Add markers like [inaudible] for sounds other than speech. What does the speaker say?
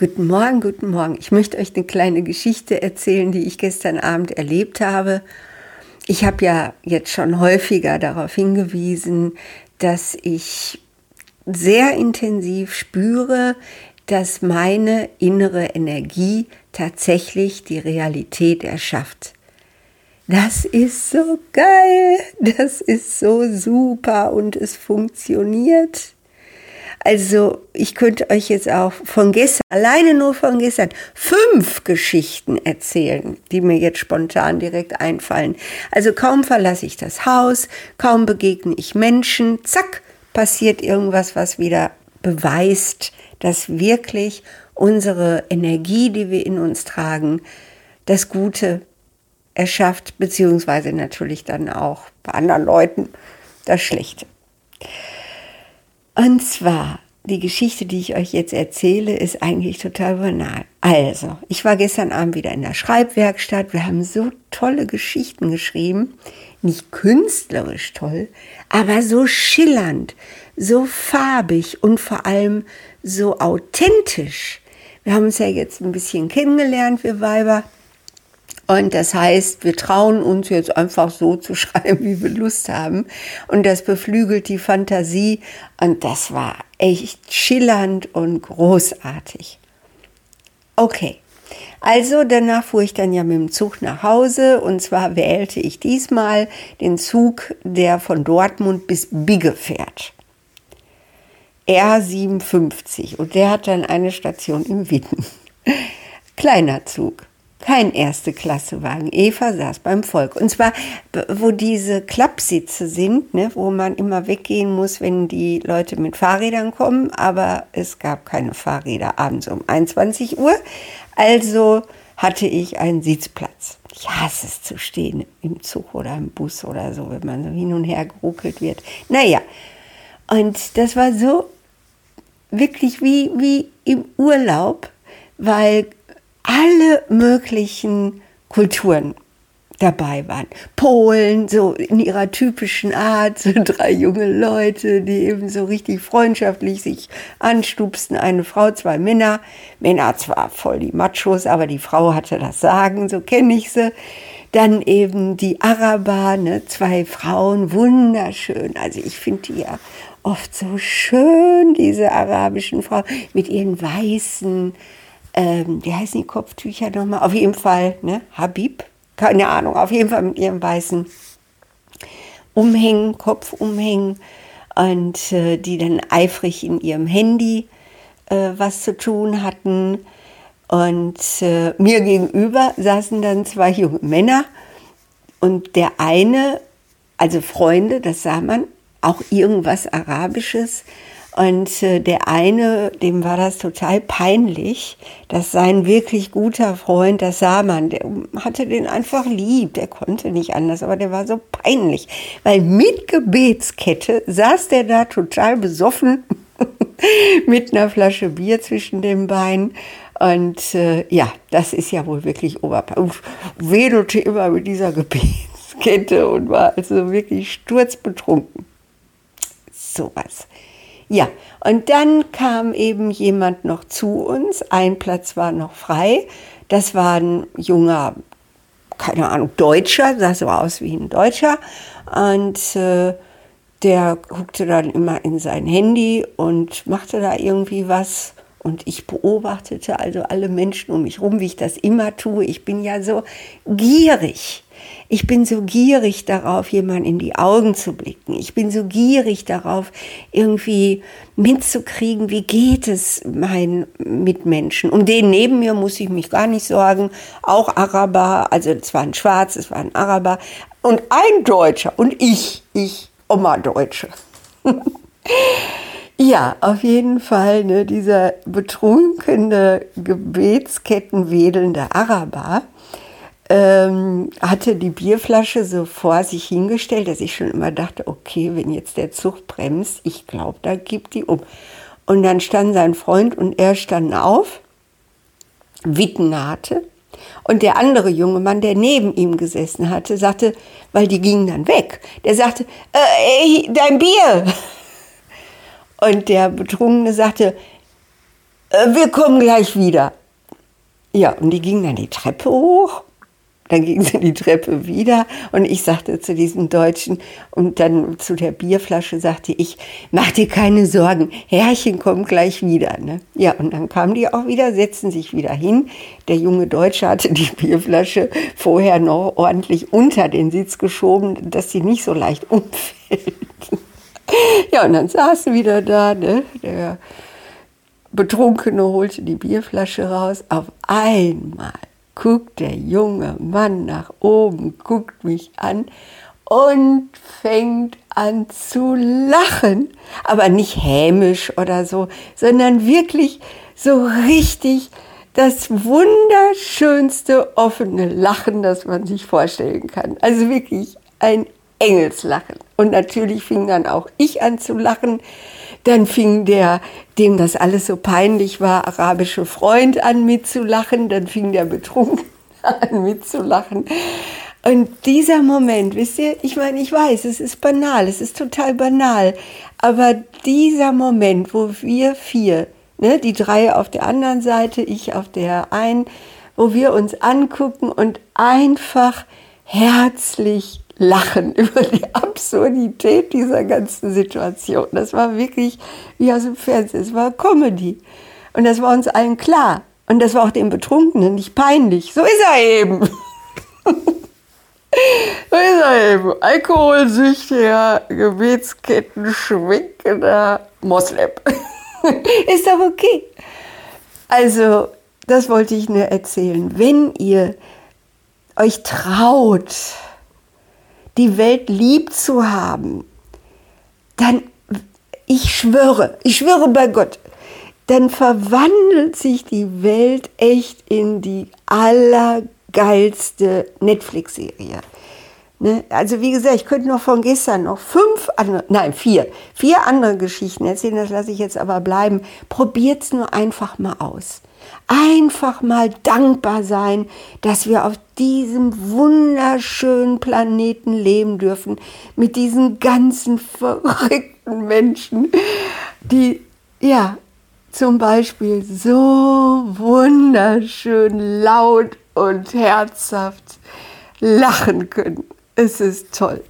Guten Morgen, guten Morgen. Ich möchte euch eine kleine Geschichte erzählen, die ich gestern Abend erlebt habe. Ich habe ja jetzt schon häufiger darauf hingewiesen, dass ich sehr intensiv spüre, dass meine innere Energie tatsächlich die Realität erschafft. Das ist so geil, das ist so super und es funktioniert. Also ich könnte euch jetzt auch von gestern, alleine nur von gestern, fünf Geschichten erzählen, die mir jetzt spontan direkt einfallen. Also kaum verlasse ich das Haus, kaum begegne ich Menschen, zack, passiert irgendwas, was wieder beweist, dass wirklich unsere Energie, die wir in uns tragen, das Gute erschafft, beziehungsweise natürlich dann auch bei anderen Leuten das Schlechte. Und zwar, die Geschichte, die ich euch jetzt erzähle, ist eigentlich total banal. Also, ich war gestern Abend wieder in der Schreibwerkstatt. Wir haben so tolle Geschichten geschrieben. Nicht künstlerisch toll, aber so schillernd, so farbig und vor allem so authentisch. Wir haben uns ja jetzt ein bisschen kennengelernt, wir Weiber. Und das heißt, wir trauen uns jetzt einfach so zu [laughs] schreiben, wie wir Lust haben. Und das beflügelt die Fantasie. Und das war echt schillernd und großartig. Okay. Also danach fuhr ich dann ja mit dem Zug nach Hause und zwar wählte ich diesmal den Zug, der von Dortmund bis Bigge fährt. R57 und der hat dann eine Station im Witten. [laughs] Kleiner Zug kein erste Klasse Wagen. Eva saß beim Volk. Und zwar, wo diese Klappsitze sind, ne, wo man immer weggehen muss, wenn die Leute mit Fahrrädern kommen. Aber es gab keine Fahrräder abends um 21 Uhr. Also hatte ich einen Sitzplatz. Ich hasse es zu stehen im Zug oder im Bus oder so, wenn man so hin und her geruckelt wird. Naja, und das war so wirklich wie, wie im Urlaub, weil alle möglichen Kulturen dabei waren. Polen, so in ihrer typischen Art, so drei junge Leute, die eben so richtig freundschaftlich sich anstupsten. Eine Frau, zwei Männer. Männer zwar voll die Machos, aber die Frau hatte das Sagen, so kenne ich sie. Dann eben die Araber, ne, zwei Frauen, wunderschön. Also ich finde die ja oft so schön, diese arabischen Frauen mit ihren weißen, ähm, wie heißen die Kopftücher nochmal? Auf jeden Fall, ne? Habib, keine Ahnung, auf jeden Fall mit ihrem weißen Umhängen, Kopfumhängen und äh, die dann eifrig in ihrem Handy äh, was zu tun hatten. Und äh, mir gegenüber saßen dann zwei junge Männer und der eine, also Freunde, das sah man, auch irgendwas Arabisches, und äh, der eine, dem war das total peinlich, dass sein wirklich guter Freund, das sah man, der hatte den einfach lieb, der konnte nicht anders, aber der war so peinlich, weil mit Gebetskette saß der da total besoffen [laughs] mit einer Flasche Bier zwischen den Beinen. Und äh, ja, das ist ja wohl wirklich Oberpeinlich. Wedelte immer mit dieser [laughs] Gebetskette und war also wirklich sturzbetrunken. Sowas. Ja, und dann kam eben jemand noch zu uns. Ein Platz war noch frei. Das war ein junger, keine Ahnung, Deutscher, sah so aus wie ein Deutscher. Und äh, der guckte dann immer in sein Handy und machte da irgendwie was. Und ich beobachtete also alle Menschen um mich rum, wie ich das immer tue. Ich bin ja so gierig. Ich bin so gierig darauf, jemand in die Augen zu blicken. Ich bin so gierig darauf, irgendwie mitzukriegen, wie geht es meinen Mitmenschen. Um den neben mir muss ich mich gar nicht sorgen. Auch Araber, also es war ein Schwarz, es war ein Araber und ein Deutscher und ich, ich, Oma Deutsche. [laughs] Ja, auf jeden Fall, ne, dieser betrunkene, gebetskettenwedelnde Araber, ähm, hatte die Bierflasche so vor sich hingestellt, dass ich schon immer dachte, okay, wenn jetzt der Zug bremst, ich glaube, da gibt die um. Und dann stand sein Freund und er standen auf, Wittenate. Und der andere junge Mann, der neben ihm gesessen hatte, sagte, weil die gingen dann weg, der sagte, äh, dein Bier. Und der Betrunkene sagte, äh, wir kommen gleich wieder. Ja, und die gingen dann die Treppe hoch dann ging sie die Treppe wieder und ich sagte zu diesem Deutschen und dann zu der Bierflasche sagte ich, mach dir keine Sorgen, Herrchen kommt gleich wieder. Ne? Ja, und dann kamen die auch wieder, setzten sich wieder hin. Der junge Deutsche hatte die Bierflasche vorher noch ordentlich unter den Sitz geschoben, dass sie nicht so leicht umfällt. [laughs] Ja, und dann saßen wieder da, ne? der Betrunkene holte die Bierflasche raus. Auf einmal guckt der junge Mann nach oben, guckt mich an und fängt an zu lachen. Aber nicht hämisch oder so, sondern wirklich so richtig das wunderschönste offene Lachen, das man sich vorstellen kann. Also wirklich ein Engelslachen. Und natürlich fing dann auch ich an zu lachen. Dann fing der, dem das alles so peinlich war, arabische Freund an mitzulachen. Dann fing der betrunken [laughs] an mitzulachen. Und dieser Moment, wisst ihr, ich meine, ich weiß, es ist banal, es ist total banal, aber dieser Moment, wo wir vier, ne, die drei auf der anderen Seite, ich auf der einen, wo wir uns angucken und einfach herzlich lachen [laughs] über die Absurdität dieser ganzen Situation. Das war wirklich wie aus dem Fernsehen, es war Comedy. Und das war uns allen klar. Und das war auch dem Betrunkenen nicht peinlich. So ist er eben. [laughs] so ist er eben. Alkoholsüchtiger, Gebetsketten schwenkender Moslem. [laughs] ist doch okay. Also, das wollte ich nur erzählen. Wenn ihr euch traut, die Welt lieb zu haben, dann, ich schwöre, ich schwöre bei Gott, dann verwandelt sich die Welt echt in die allergeilste Netflix-Serie. Ne? Also wie gesagt, ich könnte noch von gestern noch fünf andere, nein vier, vier andere Geschichten erzählen, das lasse ich jetzt aber bleiben. Probiert es nur einfach mal aus einfach mal dankbar sein, dass wir auf diesem wunderschönen Planeten leben dürfen, mit diesen ganzen verrückten Menschen, die ja zum Beispiel so wunderschön laut und herzhaft lachen können. Es ist toll.